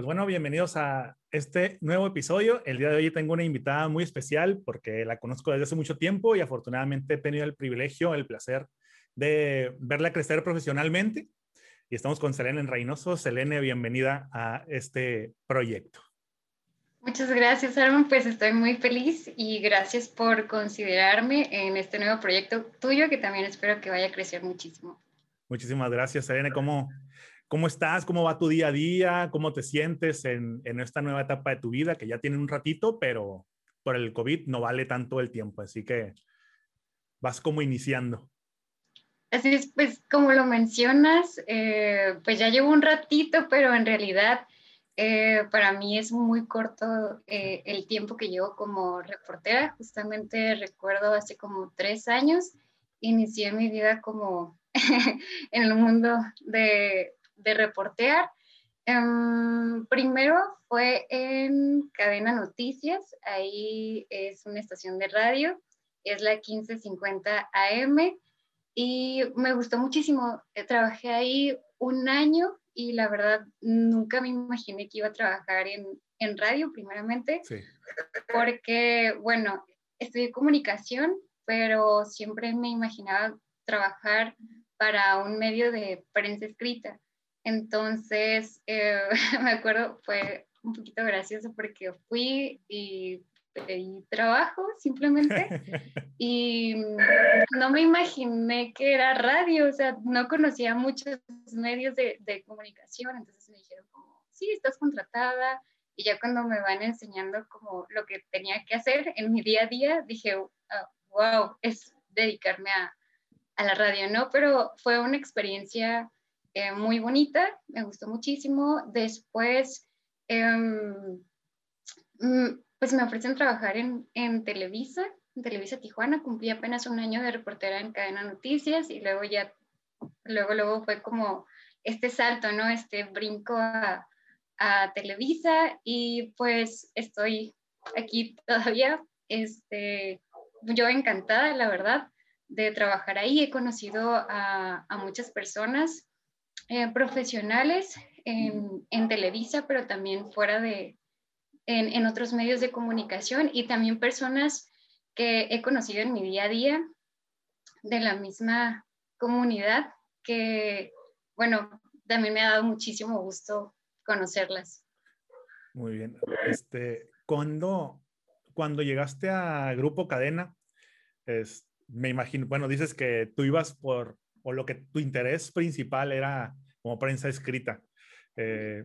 pues bueno, bienvenidos a este nuevo episodio. El día de hoy tengo una invitada muy especial porque la conozco desde hace mucho tiempo y afortunadamente he tenido el privilegio, el placer de verla crecer profesionalmente. Y estamos con Selene en Reynoso. Selene, bienvenida a este proyecto. Muchas gracias, Armin. Pues estoy muy feliz y gracias por considerarme en este nuevo proyecto tuyo que también espero que vaya a crecer muchísimo. Muchísimas gracias, Selene. ¿Cómo, ¿Cómo estás? ¿Cómo va tu día a día? ¿Cómo te sientes en, en, esta nueva etapa de tu vida que ya tiene un ratito, pero por el COVID no vale tanto el tiempo? Así que vas como iniciando. Así es, pues como lo mencionas, eh, pues ya llevo un ratito, pero en realidad eh, para mí es muy corto eh, el tiempo que llevo como reportera. Justamente recuerdo hace como tres años, inicié mi vida como en el mundo de, de reportear. Um, primero fue en Cadena Noticias, ahí es una estación de radio, es la 1550 AM y me gustó muchísimo. Eh, trabajé ahí un año y la verdad nunca me imaginé que iba a trabajar en, en radio primeramente, sí. porque bueno, estudié comunicación, pero siempre me imaginaba trabajar para un medio de prensa escrita. Entonces, eh, me acuerdo, fue un poquito gracioso porque fui y pedí trabajo simplemente y no me imaginé que era radio, o sea, no conocía muchos medios de, de comunicación, entonces me dijeron como, sí, estás contratada y ya cuando me van enseñando como lo que tenía que hacer en mi día a día, dije, wow, ah, es dedicarme a, a la radio, ¿no? Pero fue una experiencia eh, muy bonita, me gustó muchísimo. Después, eh, pues me ofrecen trabajar en, Televisa, en Televisa Tijuana, cumplí apenas un año de reportera en Cadena Noticias y luego ya, luego, luego fue como este salto, ¿no? Este brinco a, Televisa y pues estoy aquí todavía, este, yo encantada, la verdad, de trabajar ahí. He conocido a muchas personas eh, profesionales en, en, Televisa, pero también fuera de, en, en, otros medios de comunicación y también personas que he conocido en mi día a día de la misma comunidad que, bueno, también me ha dado muchísimo gusto conocerlas. Muy bien. Este, cuando, cuando llegaste a Grupo Cadena, es, me imagino, bueno, dices que tú ibas por o lo que tu interés principal era como prensa escrita. Eh,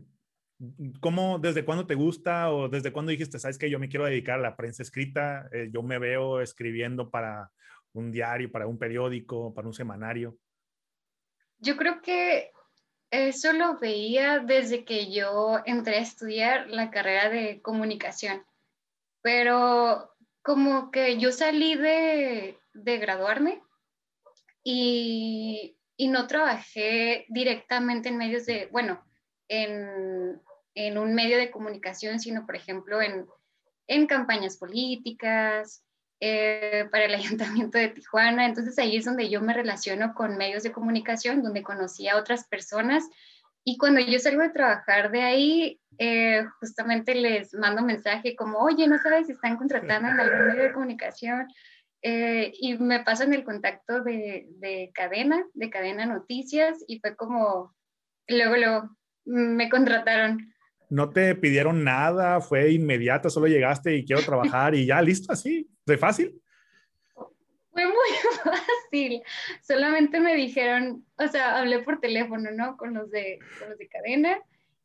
¿Cómo, desde cuándo te gusta o desde cuándo dijiste, sabes que yo me quiero dedicar a la prensa escrita? Eh, yo me veo escribiendo para un diario, para un periódico, para un semanario. Yo creo que eso lo veía desde que yo entré a estudiar la carrera de comunicación, pero como que yo salí de, de graduarme y, y, no trabajé directamente en medios de, bueno, en, en un medio de comunicación, sino, por ejemplo, en, en campañas políticas, eh, para el Ayuntamiento de Tijuana. Entonces ahí es donde yo me relaciono con medios de comunicación, donde conocí a otras personas. Y cuando yo salgo de trabajar de ahí, eh, justamente les mando mensaje como, oye, ¿no sabes si están contratando en algún medio de comunicación? Eh, y me pasan el contacto de, de, cadena, de cadena noticias, y fue como, luego, luego me contrataron. No te pidieron nada, fue inmediata, solo llegaste y quiero trabajar y ya, listo, así, de fácil. Fue muy fácil, solamente me dijeron, o sea, hablé por teléfono, ¿no? Con los de, con los de cadena,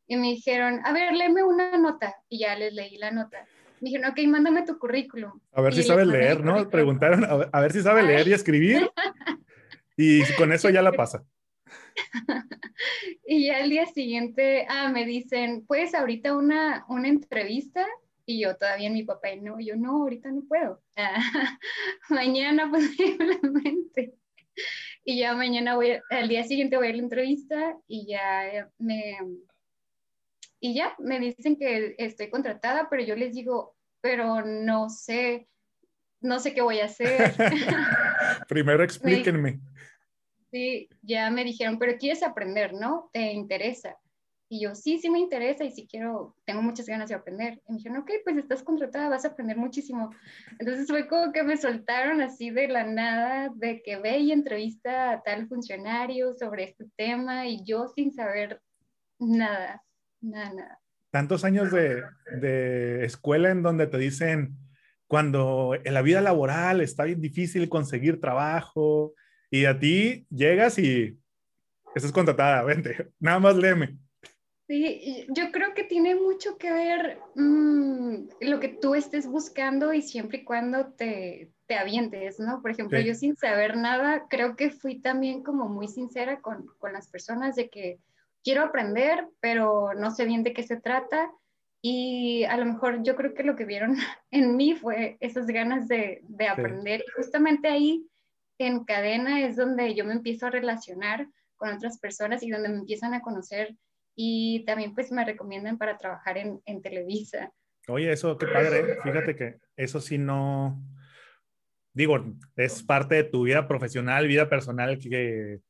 y me dijeron, a ver, léeme una nota, y ya les leí la nota me dijeron, ok, mándame tu currículum. A ver si sabe leer, ¿no? Preguntaron a ver, si sabe leer y escribir. y con eso ya la pasa. y ya al día siguiente, ah, me dicen, ¿puedes ahorita una, una entrevista? Y yo todavía mi papá, no, yo no, ahorita no puedo. mañana posiblemente. Y ya mañana voy, al día siguiente voy a la entrevista y ya me, y ya me dicen que estoy contratada, pero yo les digo, pero no sé, no sé qué voy a hacer. Primero explíquenme. Sí, ya me dijeron, pero quieres aprender, ¿no? ¿Te interesa? Y yo, sí, sí me interesa y sí quiero, tengo muchas ganas de aprender. Y me dijeron, ok, pues estás contratada, vas a aprender muchísimo. Entonces fue como que me soltaron así de la nada, de que ve y entrevista a tal funcionario sobre este tema y yo sin saber nada, nada, nada. Tantos años de, de escuela en donde te dicen, cuando en la vida laboral está bien difícil conseguir trabajo y a ti llegas y estás contratada, vente, nada más léeme. Sí, yo creo que tiene mucho que ver mm, lo que tú estés buscando y siempre y cuando te, te avientes, ¿no? Por ejemplo, yo sin saber nada, creo que fui también como muy sincera con, con, las personas de que quiero aprender, pero no sé bien de qué se trata. Y a lo mejor yo creo que lo que vieron en mí fue esas ganas de, de aprender. Y justamente ahí en cadena es donde yo me empiezo a relacionar con otras personas y donde me empiezan a conocer y también pues me recomiendan para trabajar en, en Televisa. Oye, eso qué padre. Fíjate que eso sí no, digo, es parte de tu vida profesional, vida personal que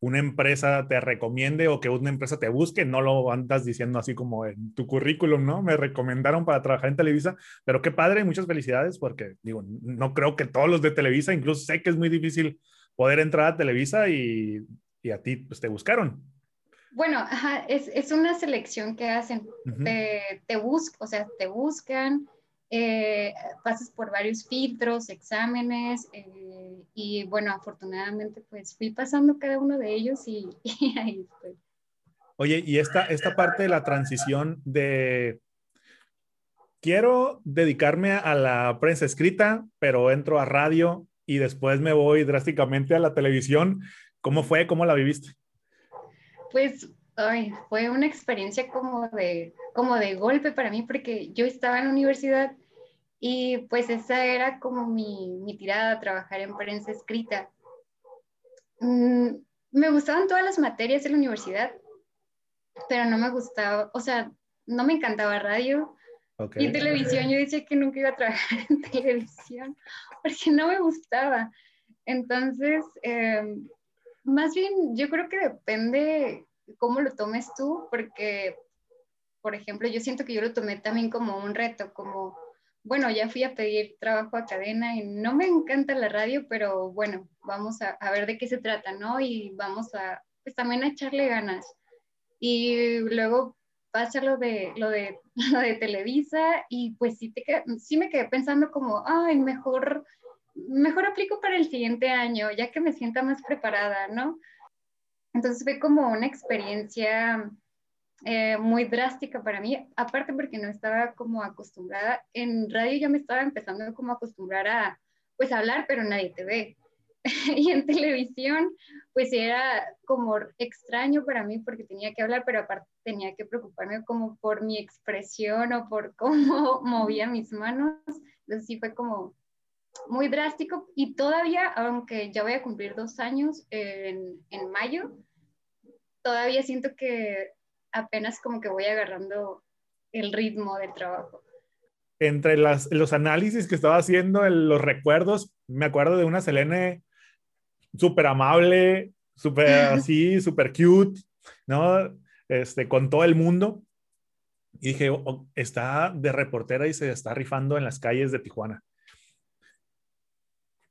una empresa te recomiende o que una empresa te busque, no lo andas diciendo así como en tu currículum, ¿no? Me recomendaron para trabajar en Televisa, pero qué padre, muchas felicidades porque digo, no creo que todos los de Televisa, incluso sé que es muy difícil poder entrar a Televisa y, y a ti pues te buscaron. Bueno, es, es, una selección que hacen. Te, te buscan, o sea, te buscan, eh, pasas por varios filtros, exámenes, eh, y bueno, afortunadamente pues fui pasando cada uno de ellos y, ahí estoy. Oye, y esta, esta parte de la transición de quiero dedicarme a la prensa escrita, pero entro a radio y después me voy drásticamente a la televisión. ¿Cómo fue? ¿Cómo la viviste? Pues ay, fue una experiencia como de, como de golpe para mí porque yo estaba en la universidad y pues esa era como mi, mi tirada, trabajar en prensa escrita. Mm, me gustaban todas las materias de la universidad, pero no me gustaba, o sea, no me encantaba radio y televisión. Yo decía que nunca iba a trabajar en televisión porque no me gustaba. Entonces, em, más bien, yo creo que depende cómo lo tomes tú, porque, por ejemplo, yo siento que yo lo tomé también como un reto, como, bueno, ya fui a pedir trabajo a cadena y no me encanta la radio, pero bueno, vamos a, ver de qué se trata, ¿no? Y vamos a, pues también a echarle ganas. Y luego pasa lo de, lo de, lo de Televisa y pues sí, te sí me quedé pensando como, ay, mejor mejor aplico para el siguiente año, ya que me sienta más preparada, ¿no? Entonces fue como una experiencia eh, muy drástica para mí, aparte porque no estaba como acostumbrada, en radio ya me estaba empezando como a acostumbrar a pues hablar, pero nadie te ve. y en televisión pues era como extraño para mí porque tenía que hablar, pero aparte tenía que preocuparme como por mi expresión o por cómo movía mis manos. Entonces sí fue como muy drástico y todavía, aunque ya voy a cumplir dos años en, en mayo, todavía siento que apenas como que voy agarrando el ritmo del trabajo. Entre las, los análisis que estaba haciendo, en los recuerdos, me acuerdo de una Selene súper amable, súper así, súper cute, ¿no? Este, con todo el mundo. Y dije, oh, está de reportera y se está rifando en las calles de Tijuana.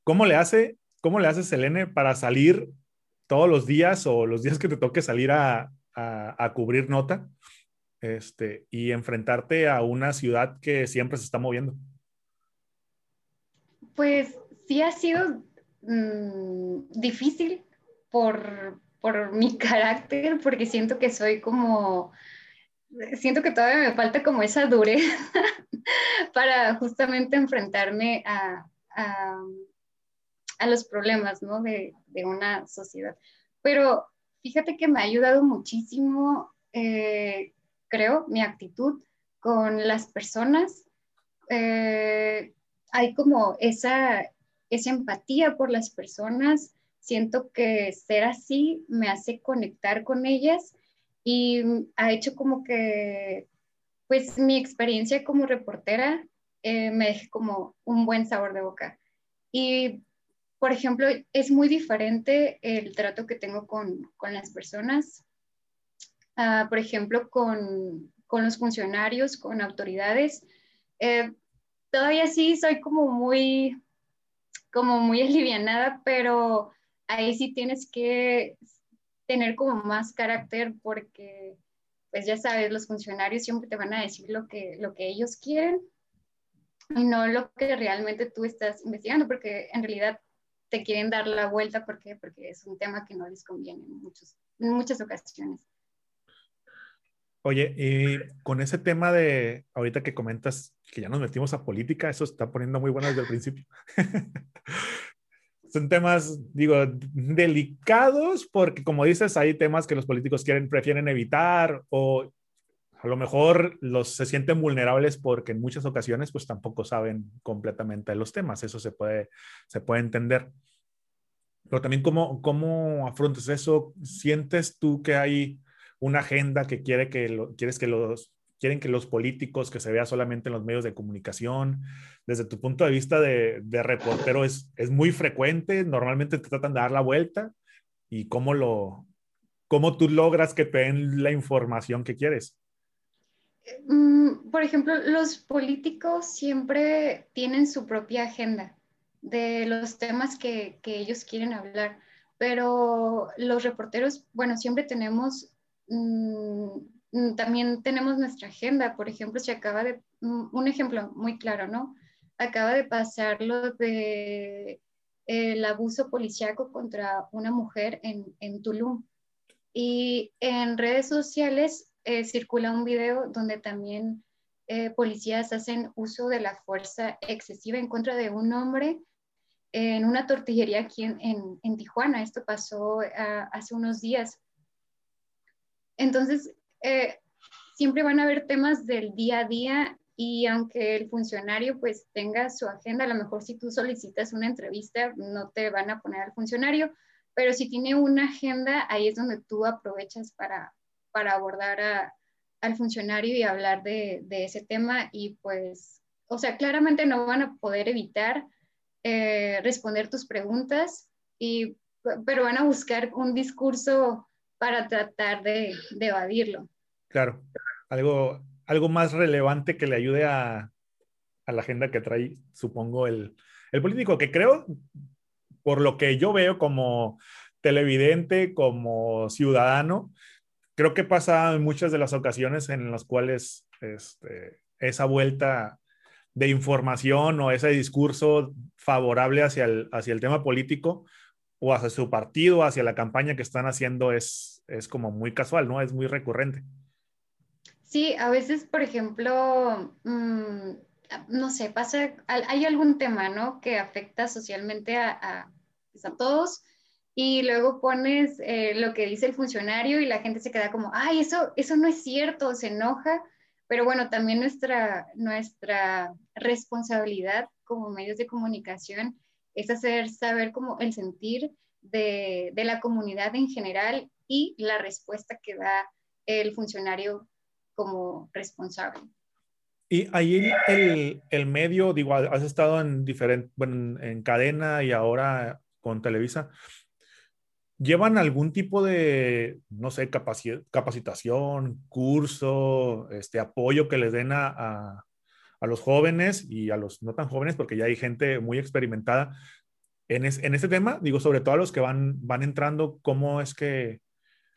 ¿Cómo le hace, cómo le hace Selene para salir todos los días o los días que te toque salir a, a, cubrir nota este, y enfrentarte a una ciudad que siempre se está moviendo? Pues sí ha sido mm, difícil por, por mi carácter, porque siento que soy como, siento que todavía me falta como esa dureza para justamente enfrentarme a, a los problemas ¿no? de, de, una sociedad. Pero fíjate que me ha ayudado muchísimo, eh, creo, mi actitud con las personas. Eh, hay como esa, esa empatía por las personas. Siento que ser así me hace conectar con ellas y ha hecho como que, pues mi experiencia como reportera eh, me deje como un buen sabor de boca. Y por ejemplo, es muy diferente el trato que tengo con, con las personas ah, por ejemplo, con, con, los funcionarios, con autoridades, eh, todavía sí soy como muy, como muy alivianada, pero ahí sí tienes que tener como más carácter porque, pues ya sabes, los funcionarios siempre te van a decir lo que, lo que ellos quieren y no lo que realmente tú estás investigando, porque en realidad te quieren dar la vuelta porque, porque es un tema que no les conviene en, muchos, en muchas ocasiones. Oye, y con ese tema de ahorita que comentas que ya nos metimos a política, eso está poniendo muy bueno desde el principio. Son temas, digo, delicados porque como dices, hay temas que los políticos quieren, prefieren evitar o a lo mejor los se sienten vulnerables porque en muchas ocasiones pues tampoco saben completamente los temas, eso se puede, se puede entender. Pero también cómo, cómo afrontas eso, ¿sientes tú que hay una agenda que quiere que lo, quieres que los quieren que los políticos que se vea solamente en los medios de comunicación, desde tu punto de vista de, de reportero es, es muy frecuente, normalmente te tratan de dar la vuelta y cómo lo cómo tú logras que te den la información que quieres. Mm, por ejemplo, los políticos siempre tienen su propia agenda de los temas que, que ellos quieren hablar, pero los reporteros, bueno, siempre tenemos, mm, mm, también tenemos nuestra agenda. Por ejemplo, se acaba de, un ejemplo muy claro, ¿no? Acaba de pasar lo de el abuso policíaco contra una mujer en, en Tulum. Y en redes sociales eh, circula un video donde también eh, policías hacen uso de la fuerza excesiva en contra de un hombre en una tortillería aquí en, en, Tijuana. Esto pasó ah, hace unos días. Entonces, eh, siempre van a haber temas del día a día y aunque el funcionario pues tenga su agenda, a lo mejor si tú solicitas una entrevista no te van a poner al funcionario, pero si tiene una agenda, ahí es donde tú aprovechas para, para abordar al funcionario y hablar de, ese tema y pues, o sea, claramente no van a poder evitar eh, responder tus preguntas, y, pero van a buscar un discurso para tratar de, evadirlo. Claro, algo, algo más relevante que le ayude a, a la agenda que trae, supongo, el, el político, que creo, por lo que yo veo como televidente, como ciudadano, creo que pasa en muchas de las ocasiones en las cuales este, esa vuelta de información o ese discurso favorable hacia el, hacia el tema político o hacia su partido, hacia la campaña que están haciendo es, es como muy casual, ¿no? Es muy recurrente. Sí, a veces, por ejemplo, mm, no sé, pasa, hay algún tema, ¿no? Que afecta socialmente a, a, pues, a todos y luego pones eh, lo que dice el funcionario y la gente se queda como, ay, eso, eso no es cierto, se enoja, pero bueno, también nuestra, nuestra responsabilidad como medios de comunicación es hacer saber como el sentir de, de la comunidad en general y la respuesta que da el funcionario como responsable. Y ahí el, el, medio, digo, has estado en diferente, bueno, en cadena y ahora con Televisa. ¿Llevan algún tipo de, no sé, capacitación, curso, este apoyo que les den a, los jóvenes y a los no tan jóvenes, porque ya hay gente muy experimentada en, en este tema? Digo, sobre todo a los que van, van entrando, ¿cómo es que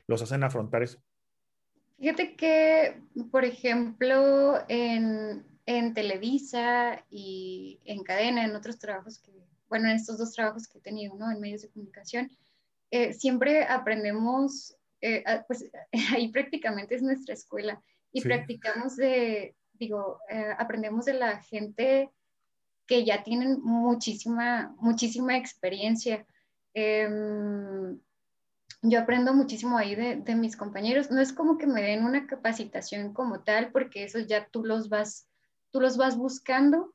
los hacen afrontar eso? Fíjate que, por ejemplo, en, en Televisa y en cadena, en otros trabajos que, bueno, en estos dos trabajos que he tenido, ¿no? En medios de comunicación, eh, siempre aprendemos, eh, pues ahí prácticamente es nuestra escuela y practicamos de, digo, eh, aprendemos de la gente que ya tienen muchísima, muchísima experiencia. Em, yo aprendo muchísimo ahí de, de, mis compañeros. No es como que me den una capacitación como tal, porque eso ya tú los vas, tú los vas buscando.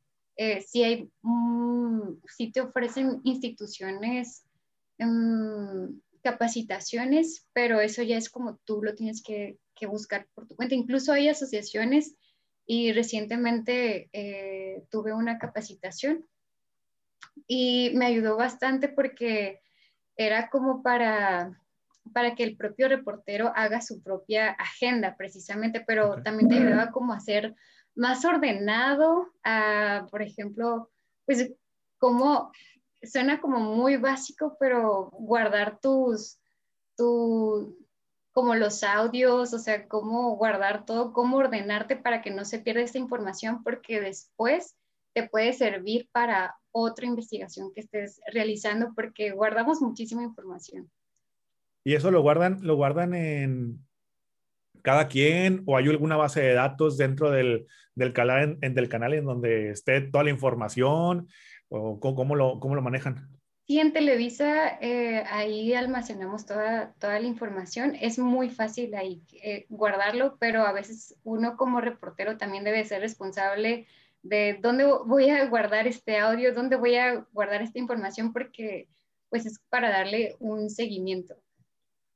si hay, si te ofrecen instituciones capacitaciones, pero eso ya es como tú lo tienes que, buscar por tu cuenta. Incluso hay asociaciones y recientemente eh, tuve una capacitación y me ayudó bastante porque era como para, para que el propio reportero haga su propia agenda precisamente, pero también te ayudaba como a ser más ordenado, a, por ejemplo, pues como suena como muy básico, pero guardar tus, tu, como los audios, o sea, cómo guardar todo, cómo ordenarte para que no se pierda esta información, porque después te puede servir para otra investigación que estés realizando, porque guardamos muchísima información. ¿Y eso lo guardan, lo guardan en cada quien o hay alguna base de datos dentro del, del, canal, en, del canal en donde esté toda la información o cómo lo, cómo lo manejan? Sí, en Televisa eh, ahí almacenamos toda, toda la información. Es muy fácil ahí eh, guardarlo, pero a veces uno como reportero también debe ser responsable de dónde voy a guardar este audio, dónde voy a guardar esta información, porque pues es para darle un seguimiento.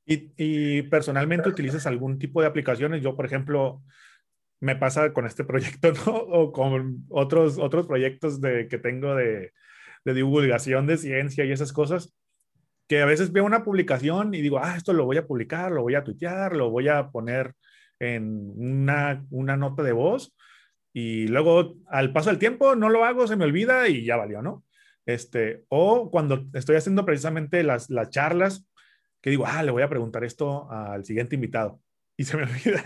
¿Y, y personalmente utilizas algún tipo de aplicaciones? Yo, por ejemplo, me pasa con este proyecto ¿no? o con otros, otros proyectos de, que tengo de, de divulgación de ciencia y esas cosas, que a veces veo una publicación y digo, ah, esto lo voy a publicar, lo voy a tuitear, lo voy a poner en una, una nota de voz y luego al paso del tiempo no lo hago, se me olvida y ya valió, ¿no? Este, o cuando estoy haciendo precisamente las, las charlas, que digo, ah, le voy a preguntar esto al siguiente invitado y se me olvida.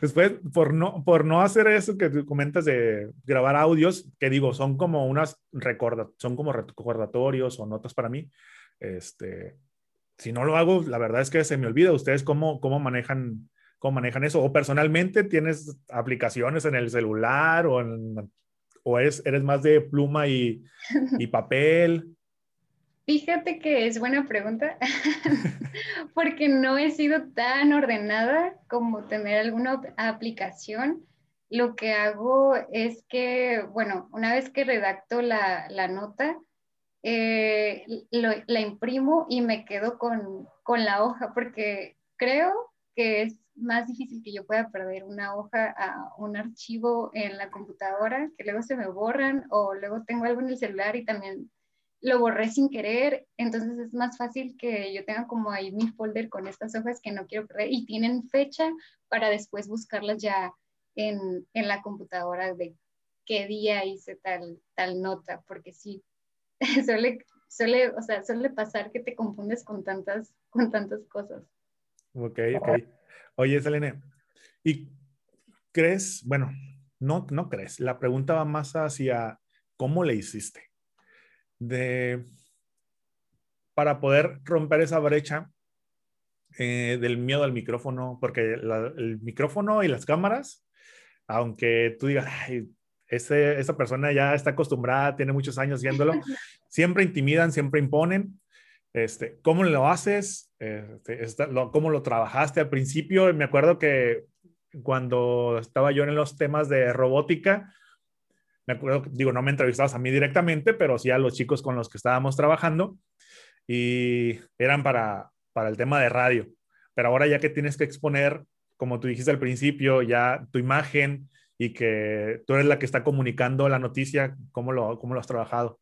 Después, por no, por no hacer eso que tú comentas de grabar audios, que digo, son como unas recorda, son como recordatorios o notas para mí. Este, si no lo hago, la verdad es que se me olvida. ¿Ustedes cómo, cómo manejan cómo manejan eso? O personalmente tienes aplicaciones en el celular o, o es, eres más de pluma y, y papel. Fíjate que es buena pregunta, porque no he sido tan ordenada como tener alguna aplicación. Lo que hago es que, bueno, una vez que redacto la, la nota, eh, la imprimo y me quedo con, con la hoja, porque creo que es más difícil que yo pueda perder una hoja a un archivo en la computadora, que luego se me borran o luego tengo algo en el celular y también lo borré sin querer, entonces es más fácil que yo tenga como ahí mi folder con estas hojas que no quiero perder y tienen fecha para después buscarlas ya en, en la computadora de qué día hice tal, tal nota, porque sí, suele, suele, o sea, suele pasar que te confundes con tantas, con tantas cosas. Ok, ok. Oye, Selene, ¿y crees, bueno, no, no crees, la pregunta va más hacia cómo le hiciste? De, para poder romper esa brecha eh, del miedo al micrófono, porque el micrófono y las cámaras, aunque tú digas, ese, esa persona ya está acostumbrada, tiene muchos años viéndolo, siempre intimidan, siempre imponen. Este, ¿Cómo lo haces? Este, ¿Cómo lo trabajaste al principio? Me acuerdo que cuando estaba yo en los temas de robótica, me acuerdo, digo, no me entrevistabas a mí directamente, pero sí a los chicos con los que estábamos trabajando y eran para, para el tema de radio. Pero ahora ya que tienes que exponer, como tú dijiste al principio, ya tu imagen y que tú eres la que está comunicando la noticia, ¿cómo lo, cómo lo has trabajado?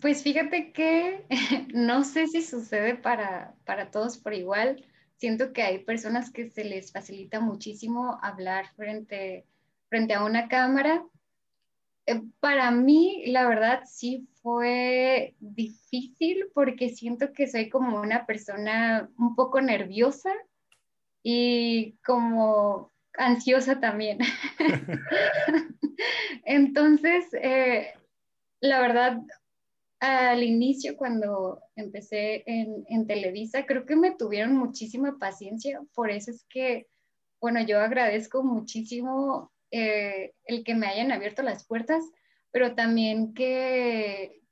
Pues fíjate que no sé si sucede para, para todos por igual. Siento que hay personas que se les facilita muchísimo hablar frente frente a una cámara. Eh, para mí, la verdad, sí fue difícil porque siento que soy como una persona un poco nerviosa y como ansiosa también. Entonces, eh, la verdad, al inicio, cuando empecé en, en, Televisa, creo que me tuvieron muchísima paciencia. Por eso es que, bueno, yo agradezco muchísimo eh, el que me hayan abierto las puertas, pero también que,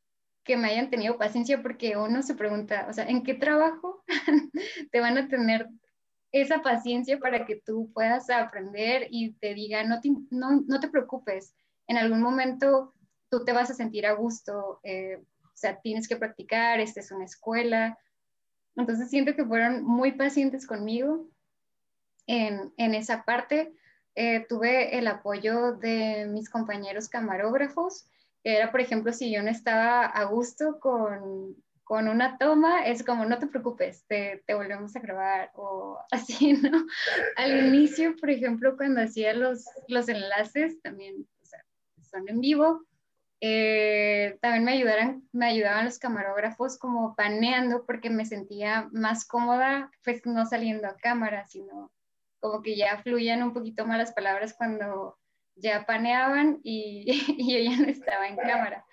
que me hayan tenido paciencia porque uno se pregunta, o sea, ¿en qué trabajo te van a tener esa paciencia para que tú puedas aprender y te diga, no te, no, no te preocupes, en algún momento tú te vas a sentir a gusto, eh, o sea, tienes que practicar, esta es una escuela. Entonces siento que fueron muy pacientes conmigo en, en esa parte. Eh, tuve el apoyo de mis compañeros camarógrafos, era, por ejemplo, si yo no estaba a gusto con, con una toma es como, no te preocupes, te, te, volvemos a grabar o así, ¿no? Al inicio, por ejemplo, cuando hacía los, los enlaces, también o sea, son en vivo, eh, también me, ayudaron, me ayudaban los camarógrafos como paneando porque me sentía más cómoda, pues no saliendo a cámara, sino como que ya fluían un poquito más las palabras cuando ya paneaban y, y yo ya no estaba en cámara.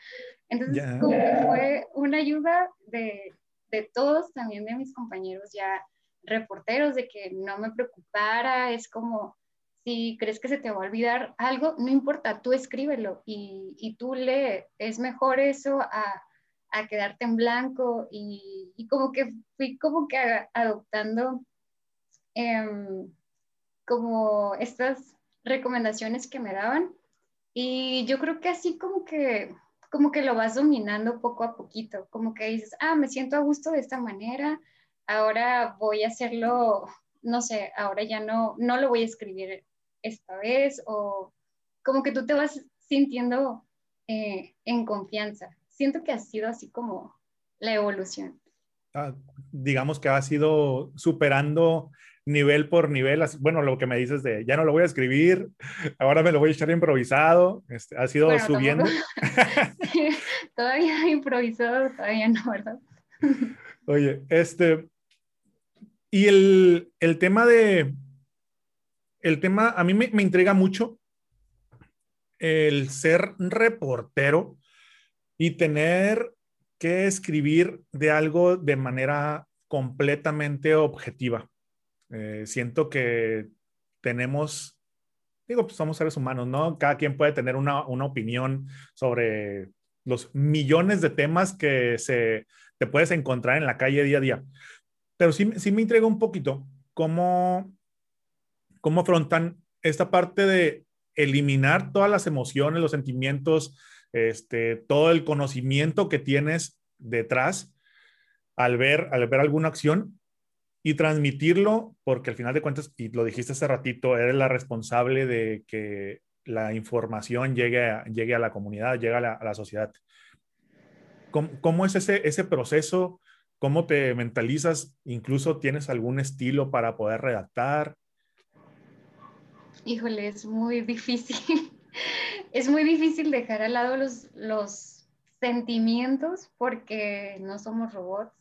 Entonces, como que fue una ayuda de, de, todos, también de mis compañeros ya reporteros, de que no me preocupara, es como, si crees que se te va a olvidar algo, no importa, tú escríbelo y, y tú lee, es mejor eso a, a quedarte en blanco y, y, como que fui como que adoptando em, como estas recomendaciones que me daban y yo creo que así como que como que lo vas dominando poco a poquito, como que dices, ah, me siento a gusto de esta manera, ahora voy a hacerlo, no sé, ahora ya no, no lo voy a escribir esta vez, o como que tú te vas sintiendo eh, en confianza. Siento que ha sido así como la evolución. Ah, digamos que ha sido superando nivel por nivel, bueno, lo que me dices de ya no lo voy a escribir, ahora me lo voy a echar improvisado, este, ha sido subiendo. todavía improvisado, todavía no, ¿verdad? Oye, este, y el, el, tema de, el tema, a mí me, me intriga mucho el ser reportero y tener que escribir de algo de manera completamente objetiva. Eh, siento que tenemos, digo, pues somos seres humanos, ¿no? Cada quien puede tener una, una opinión sobre los millones de temas que se, te puedes encontrar en la calle día a día. Pero sí, sí me entrega un poquito cómo, cómo afrontan esta parte de eliminar todas las emociones, los sentimientos, este, todo el conocimiento que tienes detrás al ver, al ver alguna acción y transmitirlo, porque al final de cuentas, y lo dijiste hace ratito, eres la responsable de que la información llegue a, llegue a la comunidad, llegue a la, sociedad. ¿Cómo, es ese, ese proceso? ¿Cómo te mentalizas? ¿Incluso tienes algún estilo para poder redactar? Híjole, es muy difícil. es muy difícil dejar al lado los, los sentimientos porque no somos robots,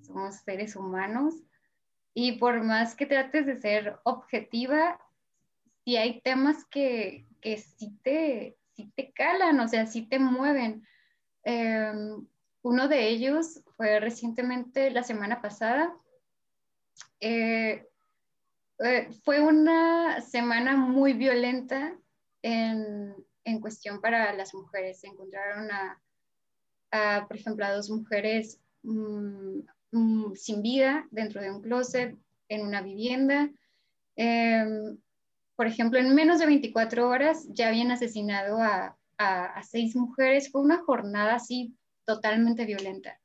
somos seres humanos y por más que trates de ser objetiva, si hay temas que, que sí, te, te calan, o sea, sí te mueven. Em, uno de ellos fue recientemente, la semana pasada. Eh, eh, fue una semana muy violenta en, en, cuestión para las mujeres. Se encontraron a, por ejemplo, a dos mujeres mm, Mm, sin vida dentro de un closet, en una vivienda. Em, por ejemplo, en menos de 24 horas ya habían asesinado a, seis mujeres. Fue una jornada así totalmente violenta.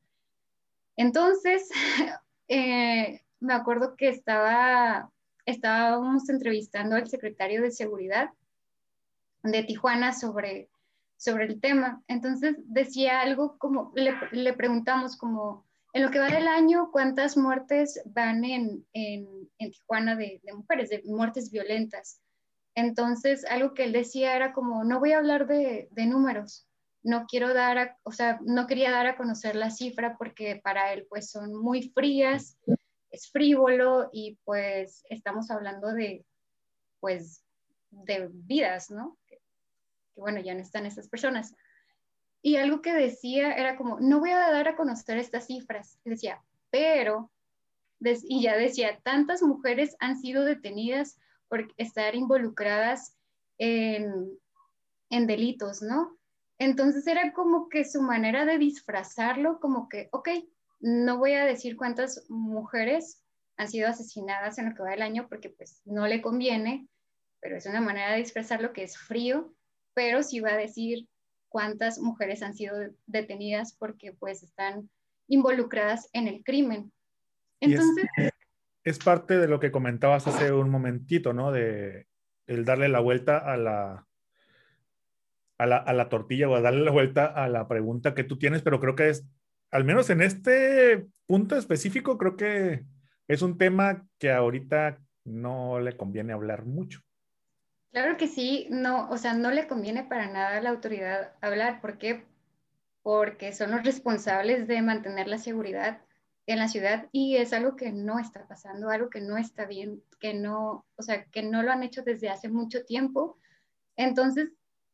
Entonces, eh, me acuerdo que estaba, estábamos entrevistando al secretario de Seguridad de Tijuana sobre, sobre el tema. Entonces decía algo como, le, le preguntamos como, en lo que va del año, ¿cuántas muertes van en, en, en Tijuana de, de, mujeres, de muertes violentas? Entonces, algo que él decía era como, no voy a hablar de, de números, no quiero dar, a, o sea, no quería dar a conocer la cifra porque para él pues son muy frías, es frívolo y pues estamos hablando de, pues, de vidas, ¿no? Que, que bueno, ya no están esas personas. Y algo que decía era como, no voy a dar a conocer estas cifras. decía, pero, y ya decía, tantas mujeres han sido detenidas por estar involucradas en, en delitos, ¿no? Entonces era como que su manera de disfrazarlo, como que, ok, no voy a decir cuántas mujeres han sido asesinadas en lo que va del año porque pues no le conviene, pero es una manera de disfrazar lo que es frío, pero sí va a decir cuántas mujeres han sido detenidas porque pues están involucradas en el crimen. Entonces... Es, parte de lo que comentabas hace un momentito, ¿no? De el darle la vuelta a la, a la, a la tortilla o a darle la vuelta a la pregunta que tú tienes, pero creo que es al menos en este punto específico, creo que es un tema que ahorita no le conviene hablar mucho. Claro que sí, no, o sea, no le conviene para nada a la autoridad hablar. ¿Por qué? Porque son los responsables de mantener la seguridad en la ciudad y es algo que no está pasando, algo que no está bien, que no, o sea, que no lo han hecho desde hace mucho tiempo. Entonces,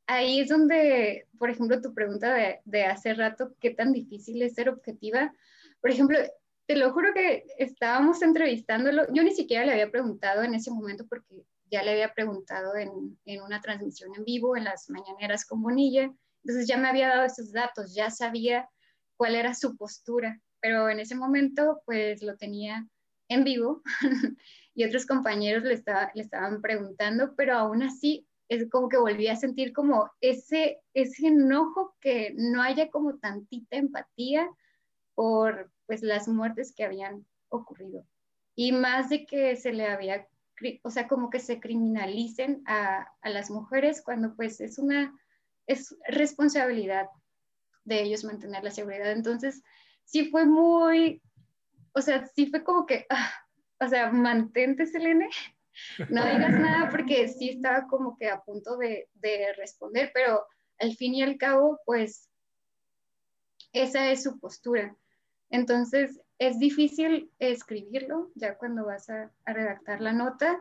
ahí es donde, por ejemplo, tu pregunta de, de hace rato, ¿qué tan difícil es ser objetiva? Por ejemplo, te lo juro que estábamos entrevistándolo, yo ni siquiera le había preguntado en ese momento porque ya le había preguntado en, en una transmisión en vivo, en las mañaneras con Bonilla, entonces ya me había dado esos datos, ya sabía cuál era su postura, pero en ese momento pues lo tenía en vivo y otros compañeros le, estaba, le estaban preguntando, pero aún así es como que volví a sentir como ese, ese enojo que no haya como tantita empatía por pues las muertes que habían ocurrido. Y más de que se le había, o sea, como que se criminalicen a, a las mujeres cuando pues es una, es responsabilidad de ellos mantener la seguridad. Entonces, sí fue muy, o sea, sí fue como que, ah, o sea, mantente, Selene, no digas nada porque sí estaba como que a punto de, de responder, pero al fin y al cabo, pues, esa es su postura. Entonces, es difícil escribirlo ya cuando vas a, a, redactar la nota,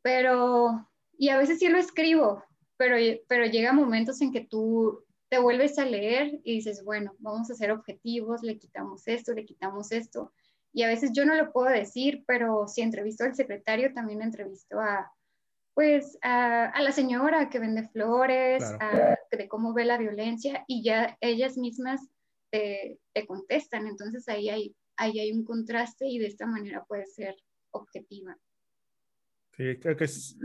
pero, y a veces sí lo escribo, pero, pero llega momentos en que tú te vuelves a leer y dices, bueno, vamos a ser objetivos, le quitamos esto, le quitamos esto. Y a veces yo no lo puedo decir, pero si entrevisto al secretario, también entrevisto a, pues, a, a la señora que vende flores, a, de cómo ve la violencia y ya ellas mismas te, te contestan. Entonces ahí hay, ahí hay un contraste y de esta manera puede ser objetiva. Sí, creo que es,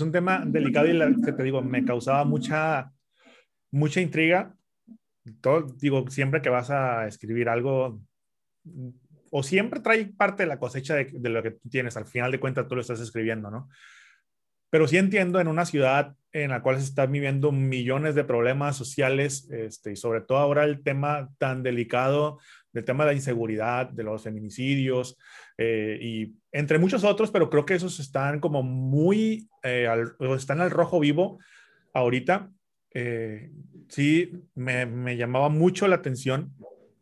un tema delicado y la, que te digo, me causaba mucha mucha intriga. Todo, digo, siempre que vas a escribir algo, o siempre trae parte de la cosecha de, lo que tienes. Al final de cuentas, tú lo estás escribiendo, ¿no? Pero sí entiendo en una ciudad en la cual se están viviendo millones de problemas sociales, este, y sobre todo ahora el tema tan delicado del tema de la inseguridad, de los feminicidios, eh, y entre muchos otros, pero creo que esos están como muy, eh, al, están al rojo vivo ahorita, eh, sí me, me, llamaba mucho la atención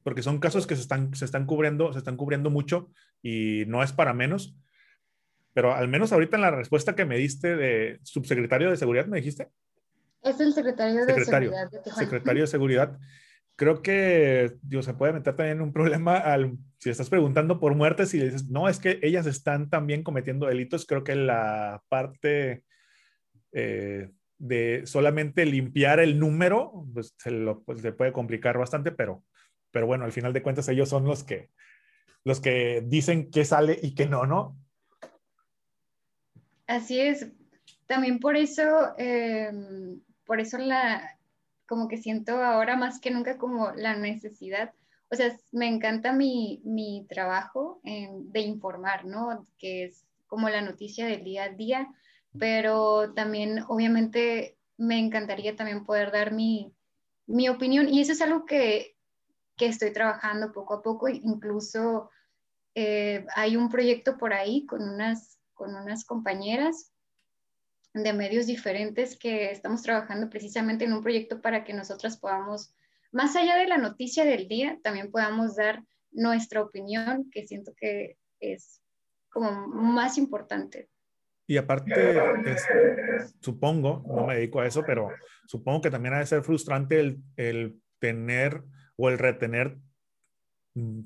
porque son casos que se están, se están cubriendo, se están cubriendo mucho y no es para menos. Pero al menos ahorita en la respuesta que me diste de subsecretario de Seguridad, ¿me dijiste? Es el secretario, secretario de Seguridad. De secretario de Seguridad. Creo que Dios, se puede meter también un problema si estás preguntando por muertes y dices, no, es que ellas están también cometiendo delitos. Creo que la parte eh, de solamente limpiar el número, pues pues se puede complicar bastante, pero, pero bueno, al final de cuentas ellos son los que, los que dicen qué sale y qué no, ¿no? Así es. También por eso, eh, por eso la, como que siento ahora más que nunca como la necesidad, o sea, me encanta mi, mi trabajo en, de informar, ¿no? Que es como la noticia del día a día, pero también obviamente me encantaría también poder dar mi, mi opinión y eso es algo que, que, estoy trabajando poco a poco, incluso eh, hay un proyecto por ahí con unas, con unas compañeras de medios diferentes que estamos trabajando precisamente en un proyecto para que nosotras podamos, más allá de la noticia del día, también podamos dar nuestra opinión, que siento que es como más importante. Y aparte, supongo, no me dedico a eso, pero supongo que también ha de ser frustrante el, el tener o el retener